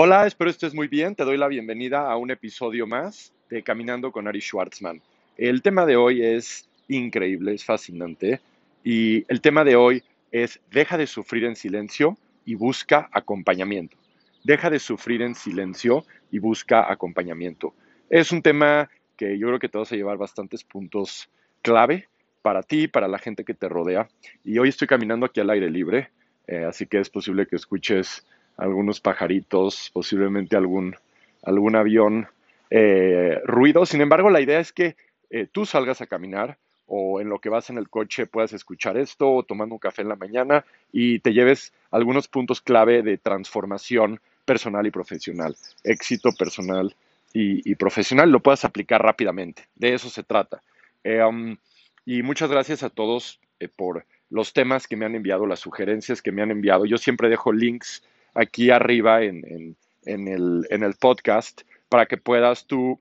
Hola, espero estés muy bien. Te doy la bienvenida a un episodio más de Caminando con Ari Schwartzman. El tema de hoy es increíble, es fascinante. Y el tema de hoy es deja de sufrir en silencio y busca acompañamiento. Deja de sufrir en silencio y busca acompañamiento. Es un tema que yo creo que te vas a llevar bastantes puntos clave para ti, para la gente que te rodea. Y hoy estoy caminando aquí al aire libre, eh, así que es posible que escuches algunos pajaritos, posiblemente algún, algún avión, eh, ruido. Sin embargo, la idea es que eh, tú salgas a caminar o en lo que vas en el coche puedas escuchar esto o tomando un café en la mañana y te lleves algunos puntos clave de transformación personal y profesional, éxito personal y, profesional, lo puedas aplicar rápidamente. De eso se trata. Eh, um, y muchas gracias a todos por los temas que me han enviado, las sugerencias que me han enviado. Yo siempre dejo links aquí arriba en, el, podcast para que puedas tú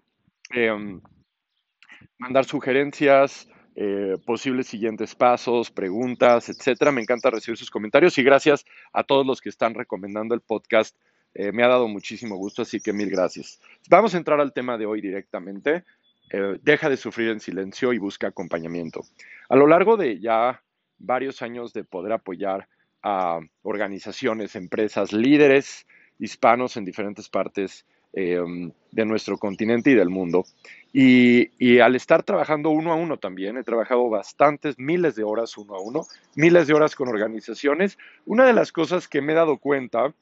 em, mandar sugerencias, eh, posibles siguientes pasos, preguntas, etcétera. Me encanta recibir sus comentarios y gracias a todos los que están recomendando el podcast. Eh, me ha dado muchísimo gusto, así que mil gracias. Vamos a entrar al tema de hoy directamente. Eh, deja de sufrir en silencio y busca acompañamiento. A lo largo de ya varios años de poder apoyar a organizaciones, empresas, líderes hispanos en diferentes partes em, de nuestro continente y del mundo. Y, al estar trabajando uno a uno también, he trabajado bastantes, miles de horas uno a uno, miles de horas con organizaciones. Una de las cosas que me he dado cuenta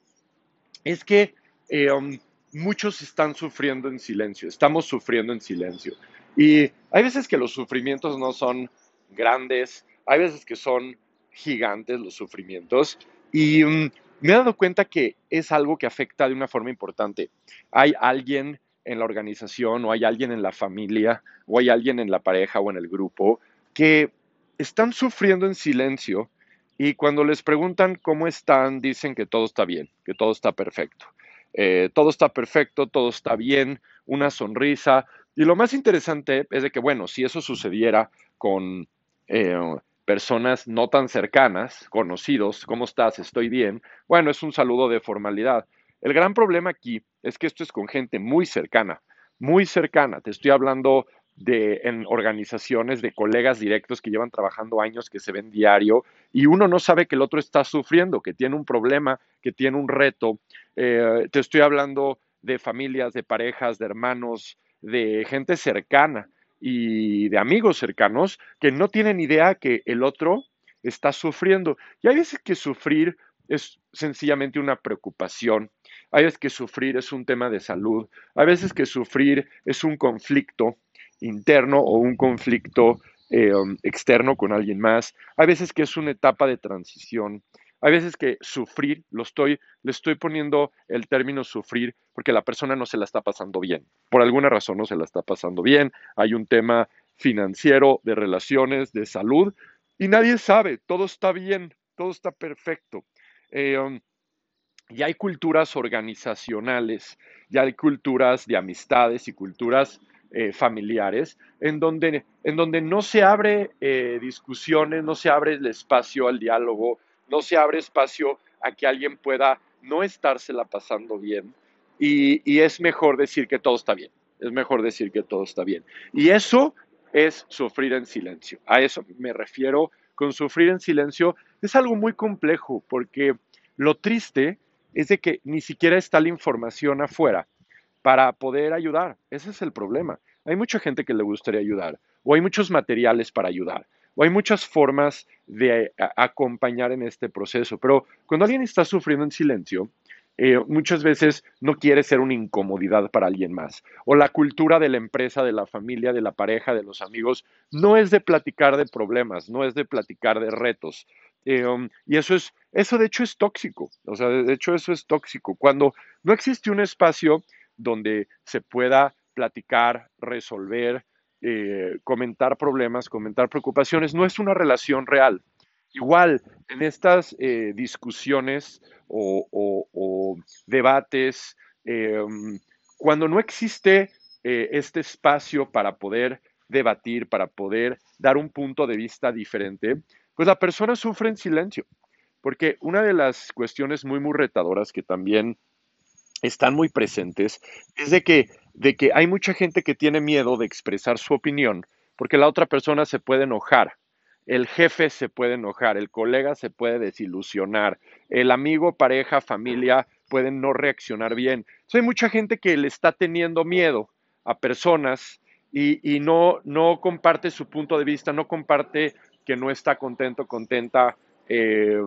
es que em, muchos están sufriendo en silencio, estamos sufriendo en silencio. Y hay veces que los sufrimientos no son grandes, hay veces que son gigantes los sufrimientos y mm, me he dado cuenta que es algo que afecta de una forma importante. Hay alguien en la organización o hay alguien en la familia o hay alguien en la pareja o en el grupo que están sufriendo en silencio y cuando les preguntan cómo están, dicen que todo está bien, que todo está perfecto. Eh, todo está perfecto, todo está bien, una sonrisa. Y lo más interesante es de que, bueno, si eso sucediera con eh, personas no tan cercanas, conocidos, ¿cómo estás? Estoy bien. Bueno, es un saludo de formalidad. El gran problema aquí es que esto es con gente muy cercana, muy cercana. Te estoy hablando de en organizaciones de colegas directos que llevan trabajando años, que se ven diario, y uno no sabe que el otro está sufriendo, que tiene un problema, que tiene un reto. Eh, te estoy hablando de familias, de parejas, de hermanos, de gente cercana y de amigos cercanos que no tienen idea que el otro está sufriendo. Y hay veces que sufrir es sencillamente una preocupación, hay veces que sufrir es un tema de salud, hay veces que sufrir es un conflicto interno o un conflicto eh, um, externo con alguien más, hay veces que es una etapa de transición, hay veces que sufrir, lo estoy, le estoy poniendo el término sufrir porque la persona no se la está pasando bien. Por alguna razón no se la está pasando bien. Hay un tema financiero, de relaciones, de salud, y nadie sabe, todo está bien, todo está perfecto. Um, y hay culturas organizacionales, ya hay culturas de amistades y culturas eh, familiares en donde, en donde no se abre eh, discusiones, no se abre el espacio al diálogo, no se abre espacio a que alguien pueda no estársela pasando bien. Y, es mejor decir que todo está bien, es mejor decir que todo está bien. Y eso es sufrir en silencio, a eso me refiero con sufrir en silencio, es algo muy complejo porque lo triste es de que ni siquiera está la información afuera para poder ayudar, ese es el problema. Hay mucha gente que le gustaría ayudar o hay muchos materiales para ayudar, o hay muchas formas de acompañar en este proceso, pero cuando alguien está sufriendo en silencio, eh, muchas veces no quiere ser una incomodidad para alguien más. O la cultura de la empresa, de la familia, de la pareja, de los amigos, no es de platicar de problemas, no es de platicar de retos. Eh, um, y eso es, eso de hecho es tóxico. O sea, de hecho eso es tóxico. Cuando no existe un espacio donde se pueda platicar, resolver, eh, comentar problemas, comentar preocupaciones, no es una relación real. Igual, en estas eh, discusiones o, debates, em, cuando no existe eh, este espacio para poder debatir, para poder dar un punto de vista diferente, pues la persona sufre en silencio. Porque una de las cuestiones muy, muy retadoras que también están muy presentes es de que, de que hay mucha gente que tiene miedo de expresar su opinión porque la otra persona se puede enojar, el jefe se puede enojar, el colega se puede desilusionar, el amigo, pareja, familia pueden no reaccionar bien. hay mucha gente que le está teniendo miedo a personas y, no, no comparte su punto de vista, no comparte que no está contento, contenta eh,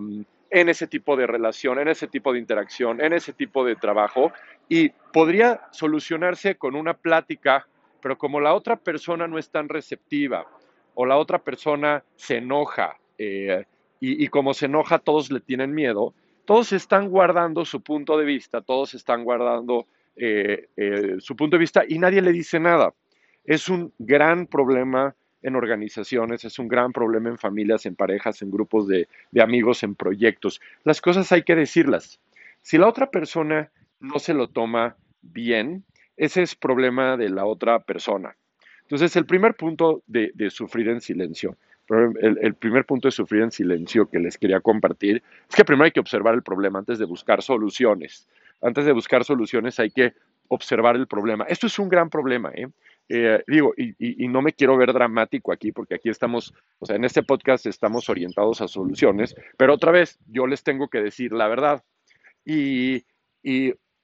en ese tipo de relación, en ese tipo de interacción, en ese tipo de trabajo. Y podría solucionarse con una plática, pero como la otra persona no es tan receptiva o la otra persona se enoja eh, y, como se enoja todos le tienen miedo, todos están guardando su punto de vista, todos están guardando eh, su punto de vista y nadie le dice nada. Es un gran problema en organizaciones, es un gran problema en familias, en parejas, en grupos de, amigos, en proyectos. Las cosas hay que decirlas. Si la otra persona no se lo toma bien, ese es problema de la otra persona. Entonces, el primer punto de, sufrir en silencio, el, primer punto de sufrir en silencio que les quería compartir es que primero hay que observar el problema antes de buscar soluciones. Antes de buscar soluciones hay que observar el problema. Esto es un gran problema. ¿eh? Eh, digo, y, no me quiero ver dramático aquí, porque aquí estamos, o sea, en este podcast estamos orientados a soluciones, pero otra vez, yo les tengo que decir la verdad. Y,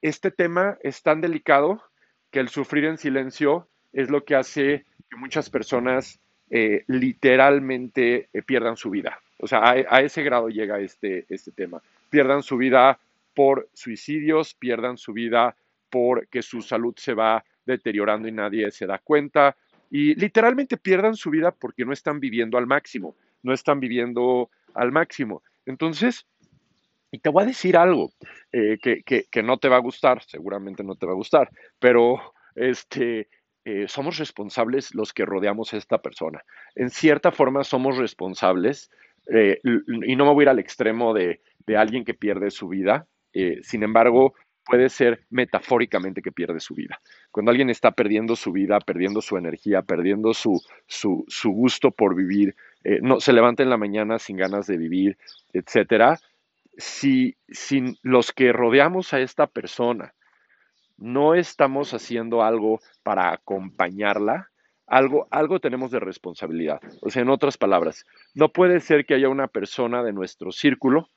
este tema es tan delicado que el sufrir en silencio es lo que hace que muchas personas eh, literalmente eh, pierdan su vida. O sea, a, ese grado llega este, este tema. Pierdan su vida por suicidios, pierdan su vida porque su salud se va deteriorando y nadie se da cuenta. Y literalmente pierdan su vida porque no están viviendo al máximo, no están viviendo al máximo. Entonces, y te voy a decir algo eh, que, no te va a gustar, seguramente no te va a gustar, pero este, eh, somos responsables los que rodeamos a esta persona. En cierta forma somos responsables, eh, y no me voy a ir al extremo de, de alguien que pierde su vida, sin embargo, puede ser metafóricamente que pierde su vida. Cuando alguien está perdiendo su vida, perdiendo su energía, perdiendo su, su, gusto por vivir, eh, no, se levanta en la mañana sin ganas de vivir, etcétera, si, si los que rodeamos a esta persona no estamos haciendo algo para acompañarla, algo, algo tenemos de responsabilidad. O sea, en otras palabras, no puede ser que haya una persona de nuestro círculo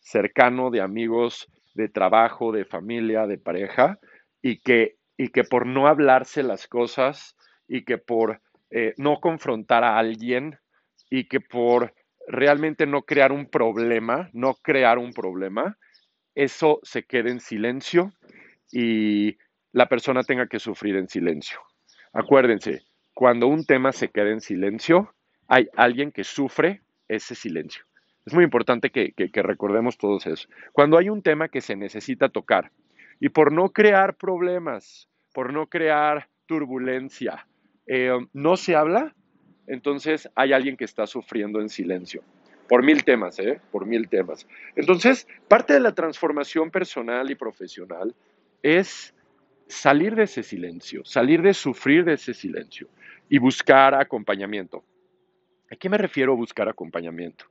cercano, de amigos, de trabajo, de familia, de pareja, y que, y que por no hablarse las cosas y que por eh, no confrontar a alguien y que por realmente no crear un problema, no crear un problema, eso se quede en silencio y la persona tenga que sufrir en silencio. Acuérdense, cuando un tema se queda en silencio, hay alguien que sufre ese silencio. Es muy importante que, recordemos todos eso. Cuando hay un tema que se necesita tocar y por no crear problemas, por no crear turbulencia, eh, no se habla, entonces hay alguien que está sufriendo en silencio. Por mil temas, ¿eh? Por mil temas. Entonces, parte de la transformación personal y profesional es salir de ese silencio, salir de sufrir de ese silencio y buscar acompañamiento. ¿A qué me refiero a buscar acompañamiento?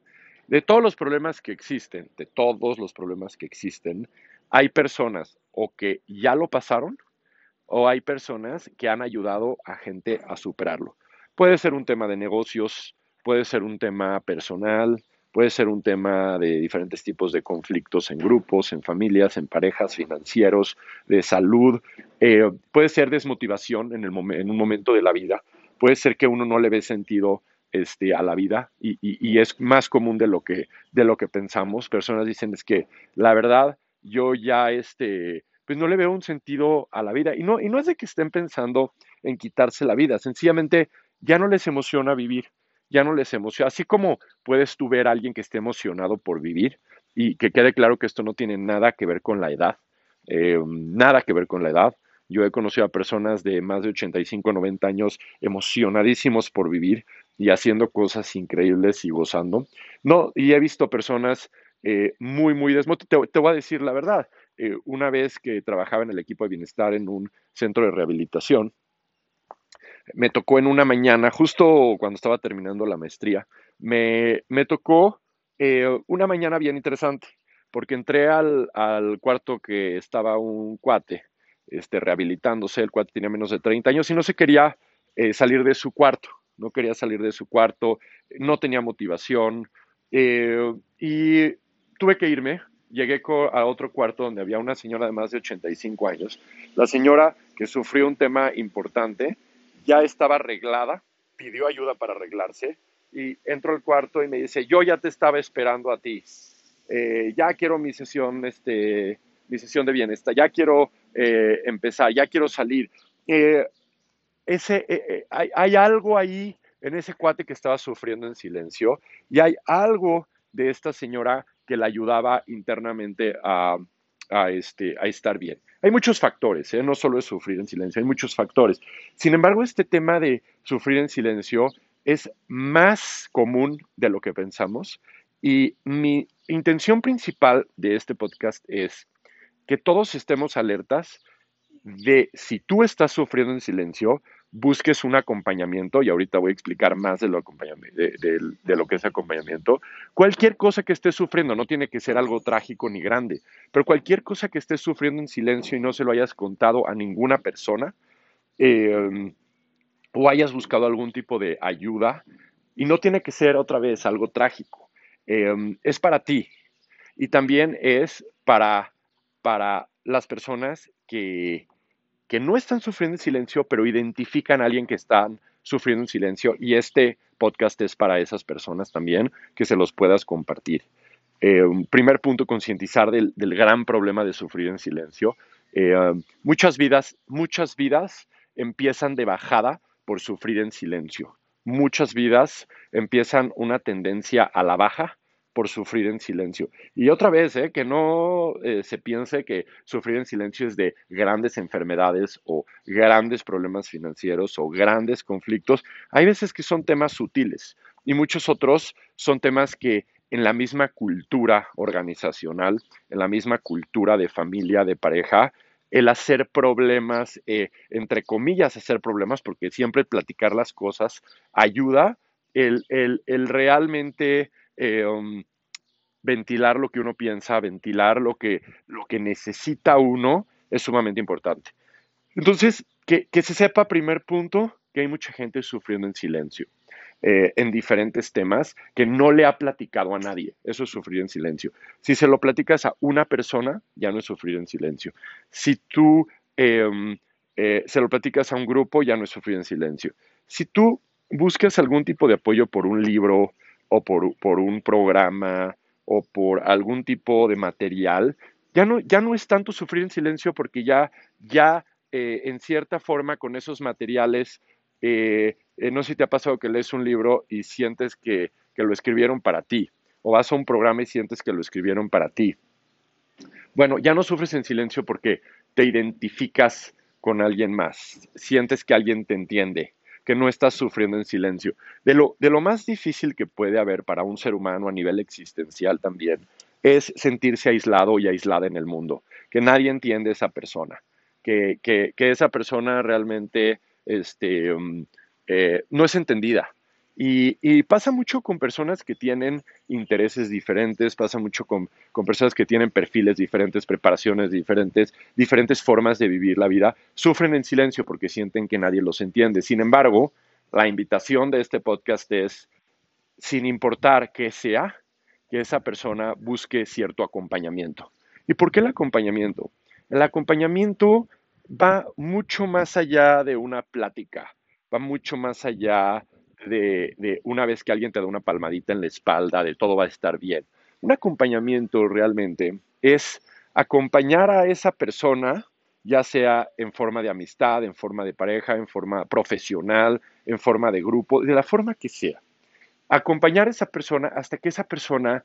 De todos los problemas que existen, de todos los problemas que existen, hay personas o que ya lo pasaron o hay personas que han ayudado a gente a superarlo. Puede ser un tema de negocios, puede ser un tema personal, puede ser un tema de diferentes tipos de conflictos en grupos, en familias, en parejas, financieros, de salud, eh, puede ser desmotivación en, en un momento de la vida, puede ser que uno no le ve sentido este, a la vida y, es más común de lo, que, de lo que pensamos. Personas dicen es que la verdad yo ya este, pues no le veo un sentido a la vida y no, y no es de que estén pensando en quitarse la vida, sencillamente ya no les emociona vivir, ya no les emociona. Así como puedes tú ver a alguien que esté emocionado por vivir y que quede claro que esto no tiene nada que ver con la edad, eh, nada que ver con la edad. Yo he conocido a personas de más de 85, 90 años emocionadísimos por vivir, y haciendo cosas increíbles y gozando. No, y he visto personas eh, muy, muy desmotivadas. Te, voy a decir la verdad. Eh, una vez que trabajaba en el equipo de bienestar en un centro de rehabilitación, me tocó en una mañana, justo cuando estaba terminando la maestría, me, me tocó eh, una mañana bien interesante, porque entré al, al cuarto que estaba un cuate este, rehabilitándose, el cuate tenía menos de 30 años y no se quería salir de su cuarto, no quería salir de su cuarto, no tenía motivación eh, y tuve que irme. Llegué a otro cuarto donde había una señora de más de 85 años. La señora que sufrió un tema importante ya estaba arreglada, pidió ayuda para arreglarse y entro al cuarto y me dice, yo ya te estaba esperando a ti, eh, ya quiero mi sesión, este, mi sesión de bienestar, ya quiero eh, empezar, ya quiero salir. Ese, eh, hay, hay, algo ahí en ese cuate que estaba sufriendo en silencio y hay algo de esta señora que la ayudaba internamente a, a, este, a estar bien. Hay muchos factores, no solo es sufrir en silencio, hay muchos factores. Sin embargo, este tema de sufrir en silencio es más común de lo que pensamos y mi intención principal de este podcast es que todos estemos alertas de si tú estás sufriendo en silencio, busques un acompañamiento, y ahorita voy a explicar más de lo, de, lo, que es acompañamiento. Cualquier cosa que estés sufriendo, no tiene que ser algo trágico ni grande, pero cualquier cosa que estés sufriendo en silencio y no se lo hayas contado a ninguna persona, eh, o hayas buscado algún tipo de ayuda, y no tiene que ser otra vez algo trágico, eh, es para ti, y también es para para las personas que, que no están sufriendo en silencio, pero identifican a alguien que están sufriendo en silencio. Y este podcast es para esas personas también, que se los puedas compartir. Eh, primer punto, concientizar del, del, gran problema de sufrir en silencio. Eh, muchas vidas, muchas vidas empiezan de bajada por sufrir en silencio. Muchas vidas empiezan una tendencia a la baja por sufrir en silencio. Y otra vez, ¿eh? que no eh, se piense que sufrir en silencio es de grandes enfermedades o grandes problemas financieros o grandes conflictos. Hay veces que son temas sutiles y muchos otros son temas que en la misma cultura organizacional, en la misma cultura de familia, de pareja, el hacer problemas, eh, entre comillas, hacer problemas, porque siempre platicar las cosas ayuda, el, el, el realmente eh, um, ventilar lo que uno piensa, ventilar lo que, lo que necesita uno, es sumamente importante. Entonces, que, se sepa, primer punto, que hay mucha gente sufriendo en silencio. Eh, en diferentes temas que no le ha platicado a nadie. Eso es sufrir en silencio. Si se lo platicas a una persona, ya no es sufrir en silencio. Si tú eh, se lo platicas a un grupo, ya no es sufrir en silencio. Si tú buscas algún tipo de apoyo por un libro, o por, por un programa o por algún tipo de material, ya no, ya no es tanto sufrir en silencio porque ya, ya eh, en cierta forma con esos materiales, eh, eh, no sé si te ha pasado que lees un libro y sientes que, que lo escribieron para ti, o vas a un programa y sientes que lo escribieron para ti. Bueno, ya no sufres en silencio porque te identificas con alguien más, sientes que alguien te entiende, que no estás sufriendo en silencio. De lo, de lo más difícil que puede haber para un ser humano a nivel existencial también es sentirse aislado y aislada en el mundo, que nadie entiende a esa persona, que, que, que esa persona realmente este, um, eh, no es entendida, y, pasa mucho con personas que tienen intereses diferentes, pasa mucho con, personas que tienen perfiles diferentes, preparaciones diferentes, diferentes formas de vivir la vida. Sufren en silencio porque sienten que nadie los entiende. Sin embargo, la invitación de este podcast es, sin importar qué sea, que esa persona busque cierto acompañamiento. ¿Y por qué el acompañamiento? El acompañamiento va mucho más allá de una plática, va mucho más allá de, una vez que alguien te da una palmadita en la espalda, de todo va a estar bien. Un acompañamiento realmente es acompañar a esa persona, ya sea en forma de amistad, en forma de pareja, en forma profesional, en forma de grupo, de la forma que sea. Acompañar a esa persona hasta que esa persona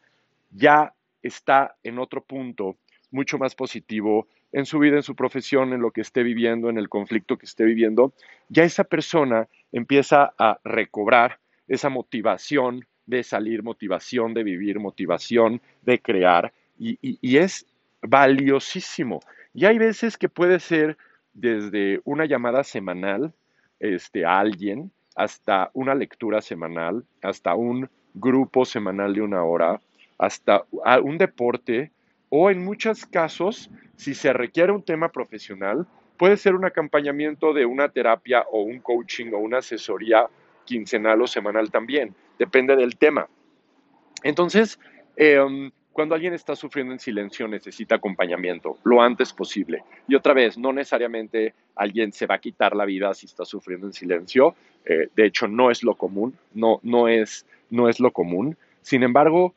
ya está en otro punto mucho más positivo en su vida, en su profesión, en lo que esté viviendo, en el conflicto que esté viviendo, ya esa persona empieza a recobrar esa motivación de salir, motivación de vivir, motivación de crear, y, es valiosísimo. Y hay veces que puede ser desde una llamada semanal este, a alguien, hasta una lectura semanal, hasta un grupo semanal de una hora, hasta un deporte, o en muchos casos, si se requiere un tema profesional, puede ser un acompañamiento de una terapia o un coaching o una asesoría quincenal o semanal también, depende del tema. Entonces, em, cuando alguien está sufriendo en silencio necesita acompañamiento lo antes posible. Y otra vez, no necesariamente alguien se va a quitar la vida si está sufriendo en silencio. Eh, de hecho, no es lo común, no, no, es, no es lo común. Sin embargo,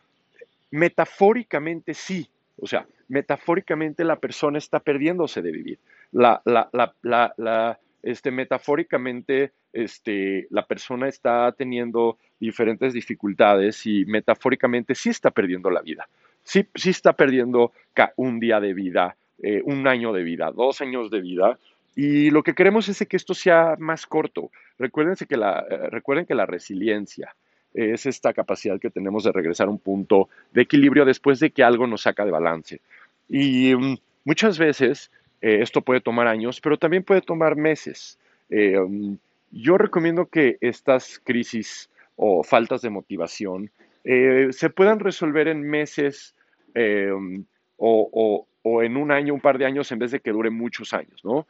metafóricamente sí. O sea, metafóricamente la persona está perdiéndose de vivir. La, la, este, metafóricamente este, la persona está teniendo diferentes dificultades y metafóricamente sí está perdiendo la vida. Sí, sí está perdiendo un día de vida, eh, un año de vida, dos años de vida. Y lo que queremos es que esto sea más corto. Recuérdense que la, eh, recuerden que la resiliencia es esta capacidad que tenemos de regresar a un punto de equilibrio después de que algo nos saca de balance. Y mm, muchas veces eh, esto puede tomar años, pero también puede tomar meses. Eh, um, yo recomiendo que estas crisis o faltas de motivación eh, se puedan resolver en meses o, en un año, un par de años, en vez de que dure muchos años. ¿no?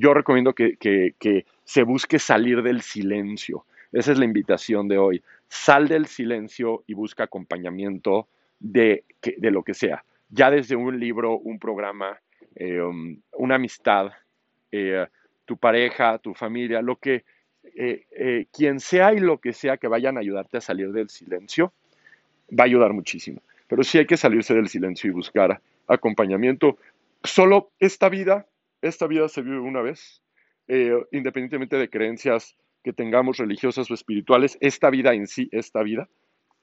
yo recomiendo que, se busque salir del silencio. Esa es la invitación de hoy. Sal del silencio y busca acompañamiento de lo que sea. Ya desde un libro, un programa, eh, um, una amistad, eh, tu pareja, tu familia, lo que, eh, quien sea y lo que sea que vayan a ayudarte a salir del silencio, va a ayudar muchísimo. Pero sí hay que salirse del silencio y buscar acompañamiento. Solo esta vida, esta vida se vive una vez, independientemente de creencias que tengamos religiosas o espirituales, esta vida en sí, esta vida,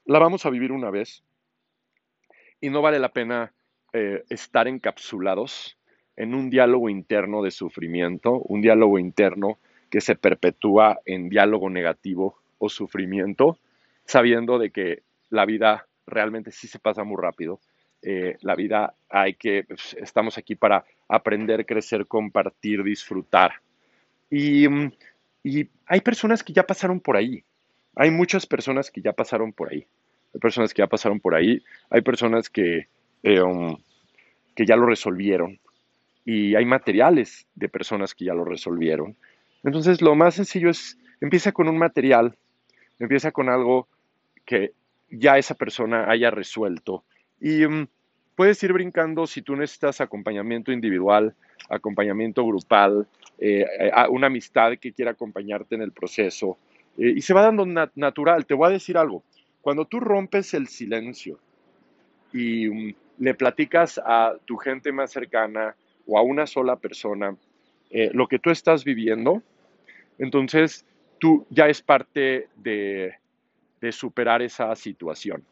la vamos a vivir una vez y no vale la pena estar encapsulados en un diálogo interno de sufrimiento, un diálogo interno que se perpetúa en diálogo negativo o sufrimiento, sabiendo de que la vida realmente sí se pasa muy rápido. Eh, la vida hay que, pues, estamos aquí para aprender, crecer, compartir, disfrutar. Y, y, hay personas que ya pasaron por ahí. Hay muchas personas que ya pasaron por ahí. Hay personas que ya pasaron por ahí. Hay personas que, eh, um, que ya lo resolvieron y hay materiales de personas que ya lo resolvieron. Entonces lo más sencillo es, empieza con un material, empieza con algo que ya esa persona haya resuelto y mm, puedes ir brincando si tú necesitas acompañamiento individual, acompañamiento grupal, eh, una amistad que quiera acompañarte en el proceso eh, y se va dando natural. Te voy a decir algo, cuando tú rompes el silencio y mm, le platicas a tu gente más cercana, o a una sola persona eh, lo que tú estás viviendo, entonces tú ya es parte de, superar esa situación.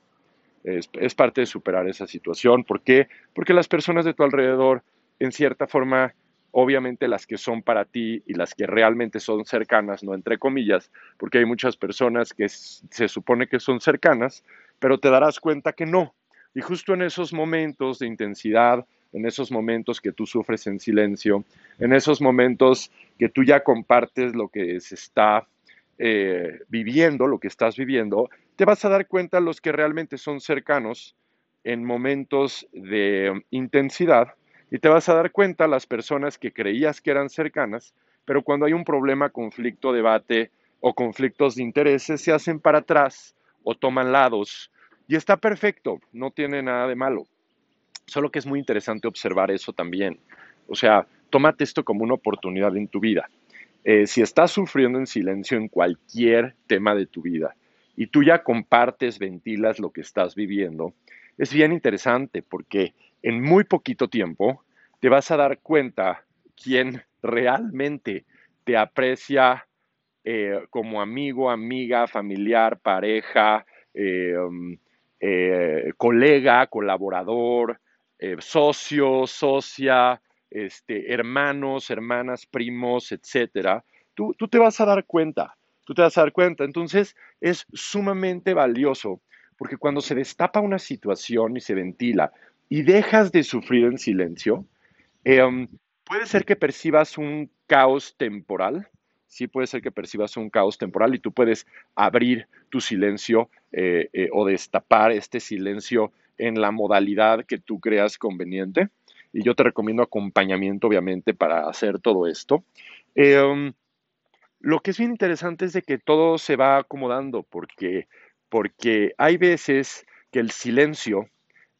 Es, es, parte de superar esa situación. ¿Por qué? Porque las personas de tu alrededor, en cierta forma, obviamente las que son para ti y las que realmente son cercanas, no entre comillas, porque hay muchas personas que se supone que son cercanas, pero te darás cuenta que no. Y justo en esos momentos de intensidad, en esos momentos que tú sufres en silencio, en esos momentos que tú ya compartes lo que se está eh, viviendo, lo que estás viviendo, te vas a dar cuenta los que realmente son cercanos en momentos de intensidad y te vas a dar cuenta las personas que creías que eran cercanas, pero cuando hay un problema, conflicto, debate o conflictos de intereses, se hacen para atrás o toman lados. Y está perfecto, no tiene nada de malo. Solo que es muy interesante observar eso también. O sea, tómate esto como una oportunidad en tu vida. Eh, si estás sufriendo en silencio en cualquier tema de tu vida y tú ya compartes, ventilas lo que estás viviendo, es bien interesante porque en muy poquito tiempo te vas a dar cuenta quién realmente te aprecia eh, como amigo, amiga, familiar, pareja, eh, um, colega, colaborador, eh, socio, socia, este, hermanos, hermanas, primos, etcétera, tú, tú te vas a dar cuenta, tú te vas a dar cuenta. Entonces es sumamente valioso porque cuando se destapa una situación y se ventila y dejas de sufrir en silencio, em, puede ser que percibas un caos temporal, sí puede ser que percibas un caos temporal y tú puedes abrir tu silencio eh, eh, o destapar este silencio en la modalidad que tú creas conveniente. Y yo te recomiendo acompañamiento, obviamente, para hacer todo esto. Em, lo que es bien interesante es de que todo se va acomodando, porque, porque hay veces que el silencio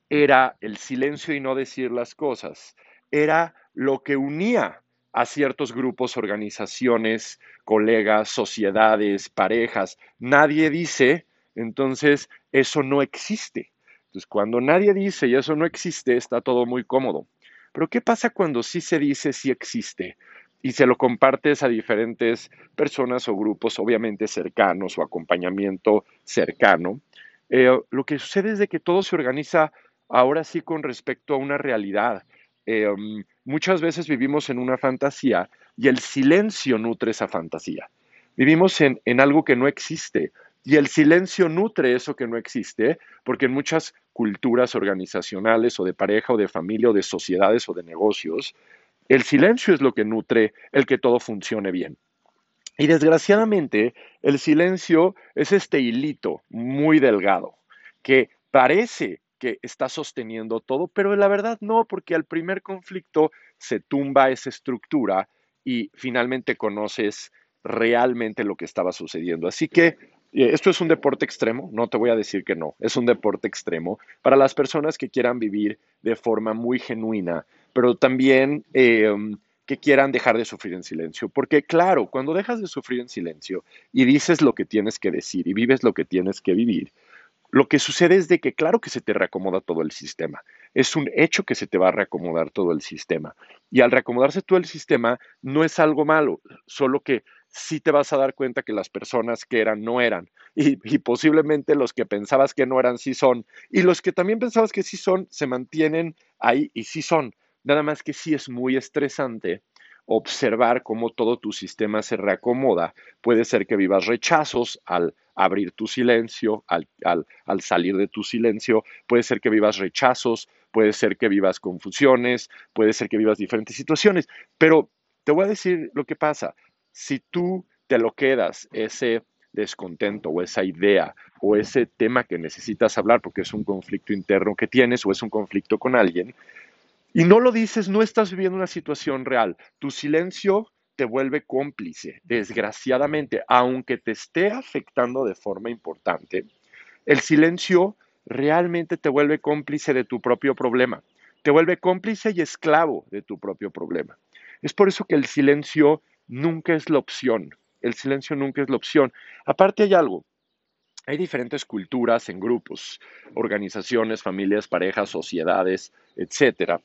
era el silencio y no decir las cosas, era lo que unía a ciertos grupos, organizaciones, colegas, sociedades, parejas. Nadie dice, entonces eso no existe. Entonces, cuando nadie dice y eso no existe, está todo muy cómodo. Pero ¿qué pasa cuando sí se dice, sí existe? Y se lo compartes a diferentes personas o grupos, obviamente cercanos o acompañamiento cercano. Eh, lo que sucede es de que todo se organiza ahora sí con respecto a una realidad. Eh, muchas veces vivimos en una fantasía y el silencio nutre esa fantasía. Vivimos en, en algo que no existe y el silencio nutre eso que no existe, porque en muchas culturas organizacionales o de pareja o de familia o de sociedades o de negocios, el silencio es lo que nutre el que todo funcione bien. Y desgraciadamente, el silencio es este hilito muy delgado que parece que está sosteniendo todo, pero la verdad no, porque al primer conflicto se tumba esa estructura y finalmente conoces realmente lo que estaba sucediendo. Así que esto es un deporte extremo, no te voy a decir que no, es un deporte extremo para las personas que quieran vivir de forma muy genuina, pero también em, que quieran dejar de sufrir en silencio. Porque claro, cuando dejas de sufrir en silencio y dices lo que tienes que decir y vives lo que tienes que vivir, lo que sucede es de que claro que se te reacomoda todo el sistema. Es un hecho que se te va a reacomodar todo el sistema. Y al reacomodarse todo el sistema no es algo malo, solo que sí te vas a dar cuenta que las personas que eran no eran. Y, posiblemente los que pensabas que no eran sí son. Y los que también pensabas que sí son se mantienen ahí y sí son. Nada más que sí es muy estresante observar cómo todo tu sistema se reacomoda. Puede ser que vivas rechazos al abrir tu silencio, al, al, salir de tu silencio, puede ser que vivas rechazos, puede ser que vivas confusiones, puede ser que vivas diferentes situaciones, pero te voy a decir lo que pasa. Si tú te lo quedas, ese descontento o esa idea o ese tema que necesitas hablar porque es un conflicto interno que tienes o es un conflicto con alguien, y no lo dices, no estás viviendo una situación real. Tu silencio te vuelve cómplice, desgraciadamente, aunque te esté afectando de forma importante, el silencio realmente te vuelve cómplice de tu propio problema, te vuelve cómplice y esclavo de tu propio problema. Es por eso que el silencio nunca es la opción, el silencio nunca es la opción. Aparte hay algo, hay diferentes culturas en grupos, organizaciones, familias, parejas, sociedades, etcétera,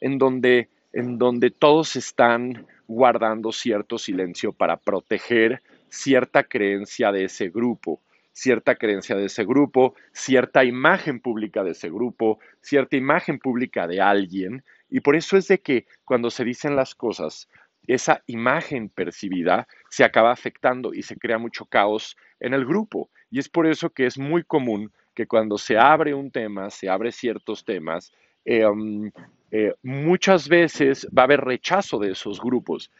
en donde, en donde todos están guardando cierto silencio para proteger cierta creencia de ese grupo, cierta creencia de ese grupo, cierta imagen pública de ese grupo, cierta imagen pública de alguien. Y por eso es de que cuando se dicen las cosas, esa imagen percibida se acaba afectando y se crea mucho caos en el grupo. Y es por eso que es muy común que cuando se abre un tema, se abre ciertos temas, eh, um, eh, muchas veces va a haber rechazo de esos grupos.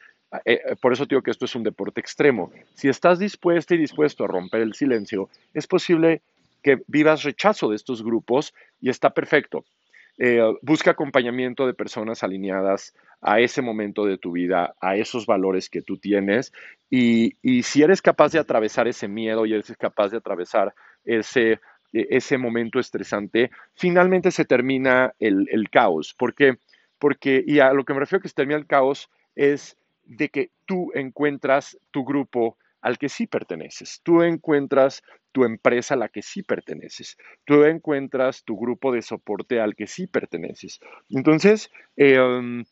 Eh, eh, por eso digo que esto es un deporte extremo. Si estás dispuesto y dispuesto a romper el silencio, es posible que vivas rechazo de estos grupos y está perfecto. Busca acompañamiento de personas alineadas a ese momento de tu vida, a esos valores que tú tienes y, si eres capaz de atravesar ese miedo y eres capaz de atravesar ese e, ese momento estresante, finalmente se termina el, caos. ¿Por qué? Porque, y a lo que me refiero que se termina el caos, es de que tú encuentras tu grupo al que sí perteneces, tú encuentras tu empresa a la que sí perteneces, tú encuentras tu grupo de soporte al que sí perteneces. Entonces, em,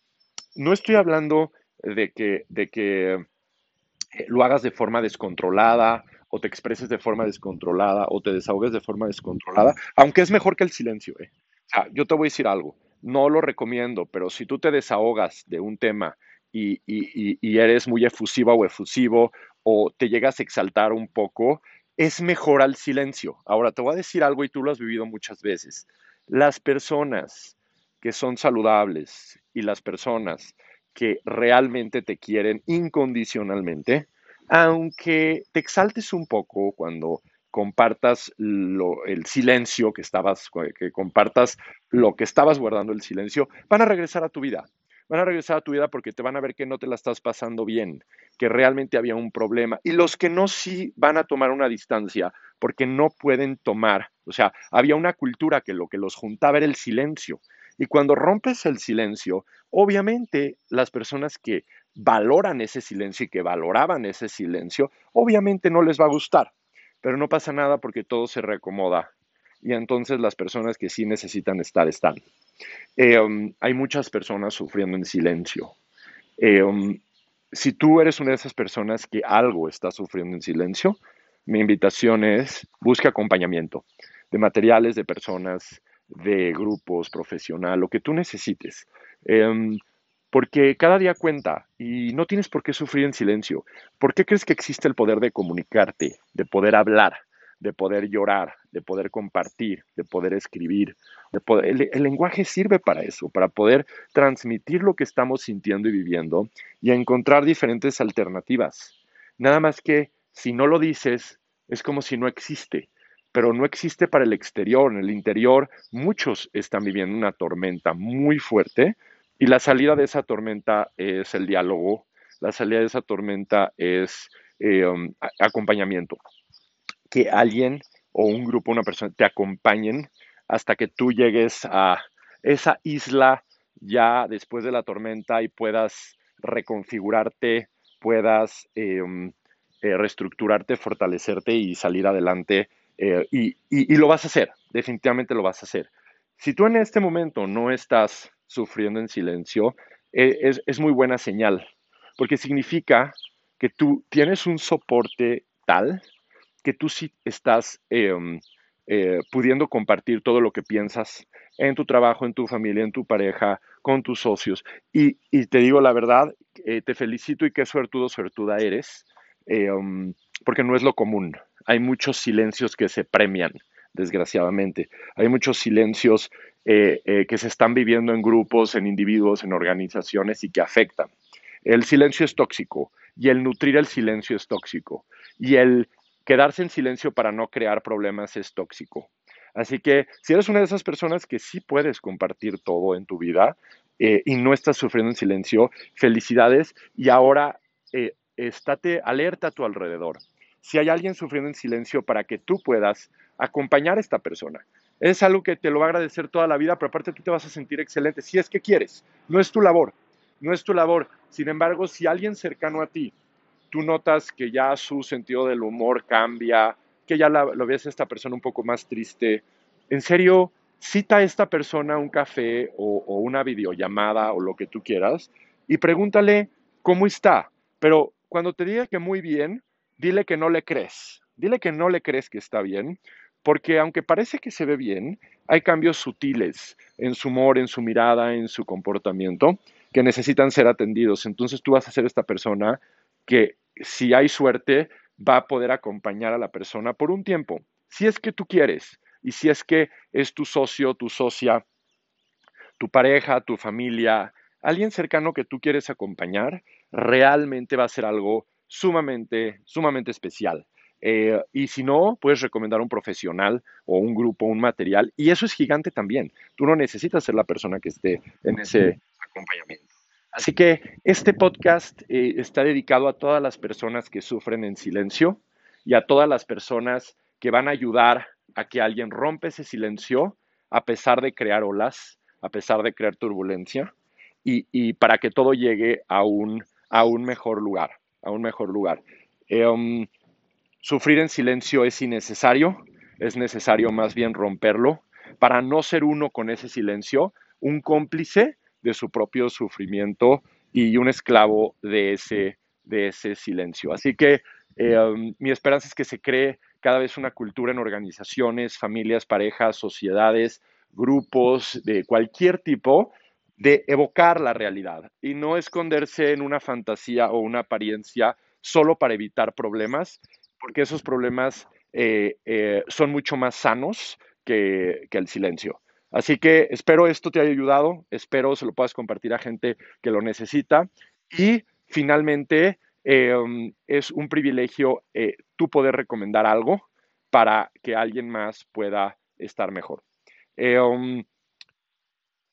no estoy hablando de que, de que eh, lo hagas de forma descontrolada o te expreses de forma descontrolada o te desahogues de forma descontrolada, aunque es mejor que el silencio. ¿eh? O sea, yo te voy a decir algo, no lo recomiendo, pero si tú te desahogas de un tema y, y eres muy efusiva o efusivo o te llegas a exaltar un poco, es mejor al silencio. Ahora, te voy a decir algo y tú lo has vivido muchas veces. Las personas que son saludables y las personas que realmente te quieren incondicionalmente, aunque te exaltes un poco cuando, compartas el silencio que estabas, que compartas lo que estabas guardando el silencio, van a regresar a tu vida. Van a regresar a tu vida porque te van a ver que no te la estás pasando bien, que realmente había un problema. Y los que no sí van a tomar una distancia porque no pueden tomar. O sea, había una cultura que lo que los juntaba era el silencio. Y cuando rompes el silencio, obviamente las personas que valoran ese silencio y que valoraban ese silencio, obviamente no les va a gustar, pero no pasa nada porque todo se reacomoda y entonces las personas que sí necesitan estar están. Eh, um, hay muchas personas sufriendo en silencio. Eh, um, si tú eres una de esas personas que algo está sufriendo en silencio, mi invitación es busca acompañamiento de materiales, de personas, de grupos, profesional, lo que tú necesites. Em, porque cada día cuenta y no tienes por qué sufrir en silencio. ¿Por qué crees que existe el poder de comunicarte, de poder hablar, de poder llorar, de poder compartir, de poder escribir? el, lenguaje sirve para eso, para poder transmitir lo que estamos sintiendo y viviendo y encontrar diferentes alternativas. Nada más que si no lo dices, es como si no existe pero no existe para el exterior. En el interior muchos están viviendo una tormenta muy fuerte y la salida de esa tormenta es el diálogo, la salida de esa tormenta es eh, um, acompañamiento. Que alguien o un grupo, una persona te acompañen hasta que tú llegues a esa isla ya después de la tormenta y puedas reconfigurarte, puedas um, eh, reestructurarte, fortalecerte y salir adelante eh, y, lo vas a hacer, definitivamente lo vas a hacer. Si tú en este momento no estás sufriendo en silencio, eh, es, muy buena señal, porque significa que tú tienes un soporte tal que tú sí estás em, eh, pudiendo compartir todo lo que piensas en tu trabajo, en tu familia, en tu pareja, con tus socios. Y, te digo la verdad, te felicito y qué suertudo, suertuda eres, em, porque no es lo común hay muchos silencios que se premian, desgraciadamente. Hay muchos silencios eh, eh, que se están viviendo en grupos, en individuos, en organizaciones y que afectan. El silencio es tóxico y el nutrir el silencio es tóxico y el quedarse en silencio para no crear problemas es tóxico. Así que si eres una de esas personas que sí puedes compartir todo en tu vida eh, y no estás sufriendo en silencio, felicidades y ahora estate alerta a tu alrededor si hay alguien sufriendo en silencio para que tú puedas acompañar a esta persona. Es algo que te lo va a agradecer toda la vida, pero aparte tú te vas a sentir excelente si es que quieres. No es tu labor, no es tu labor. Sin embargo, si alguien cercano a ti, tú notas que ya su sentido del humor cambia, que ya lo ves a esta persona un poco más triste, en serio, cita a esta persona un café o, o una videollamada o lo que tú quieras y pregúntale cómo está. Pero cuando te diga que muy bien, dile que no le crees, dile que no le crees que está bien, porque aunque parece que se ve bien, hay cambios sutiles en su humor, en su mirada, en su comportamiento, que necesitan ser atendidos. Entonces tú vas a ser esta persona que, si hay suerte, va a poder acompañar a la persona por un tiempo, si es que tú quieres, y si es que es tu socio, tu socia, tu pareja, tu familia, alguien cercano que tú quieres acompañar, realmente va a ser algo sumamente, sumamente especial. Eh, y si no, puedes recomendar un profesional o un grupo, un material. Y eso es gigante también. Tú no necesitas ser la persona que esté en ese acompañamiento. Así que este podcast eh, está dedicado a todas las personas que sufren en silencio y a todas las personas que van a ayudar a que alguien rompa ese silencio a pesar de crear olas, a pesar de crear turbulencia y, para que todo llegue a un, a un mejor lugar a un mejor lugar. Um, sufrir en silencio es innecesario, es necesario más bien romperlo para no ser uno con ese silencio, un cómplice de su propio sufrimiento y un esclavo de ese, de ese silencio. Así que eh, um, mi esperanza es que se cree cada vez una cultura en organizaciones, familias, parejas, sociedades, grupos de cualquier tipo de evocar la realidad y no esconderse en una fantasía o una apariencia solo para evitar problemas, porque esos problemas eh, eh, son mucho más sanos que, el silencio. Así que espero esto te haya ayudado, espero se lo puedas compartir a gente que lo necesita y finalmente em, es un privilegio eh, tú poder recomendar algo para que alguien más pueda estar mejor. Um,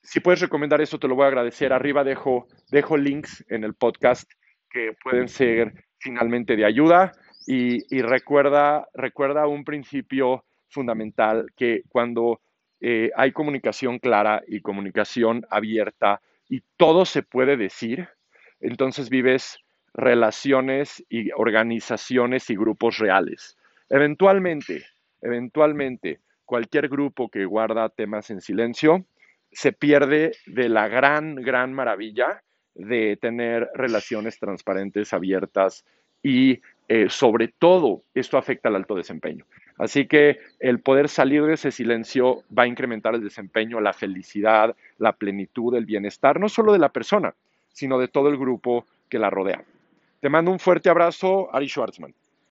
si puedes recomendar eso, te lo voy a agradecer. Arriba dejo, dejo links en el podcast que pueden ser finalmente de ayuda y, recuerda, recuerda un principio fundamental que cuando eh, hay comunicación clara y comunicación abierta y todo se puede decir, entonces vives relaciones y organizaciones y grupos reales. Eventualmente, eventualmente, cualquier grupo que guarda temas en silencio se pierde de la gran, gran maravilla de tener relaciones transparentes, abiertas y eh, sobre todo esto afecta al alto desempeño. Así que el poder salir de ese silencio va a incrementar el desempeño, la felicidad, la plenitud, el bienestar, no solo de la persona, sino de todo el grupo que la rodea. Te mando un fuerte abrazo, Ari Schwartzman.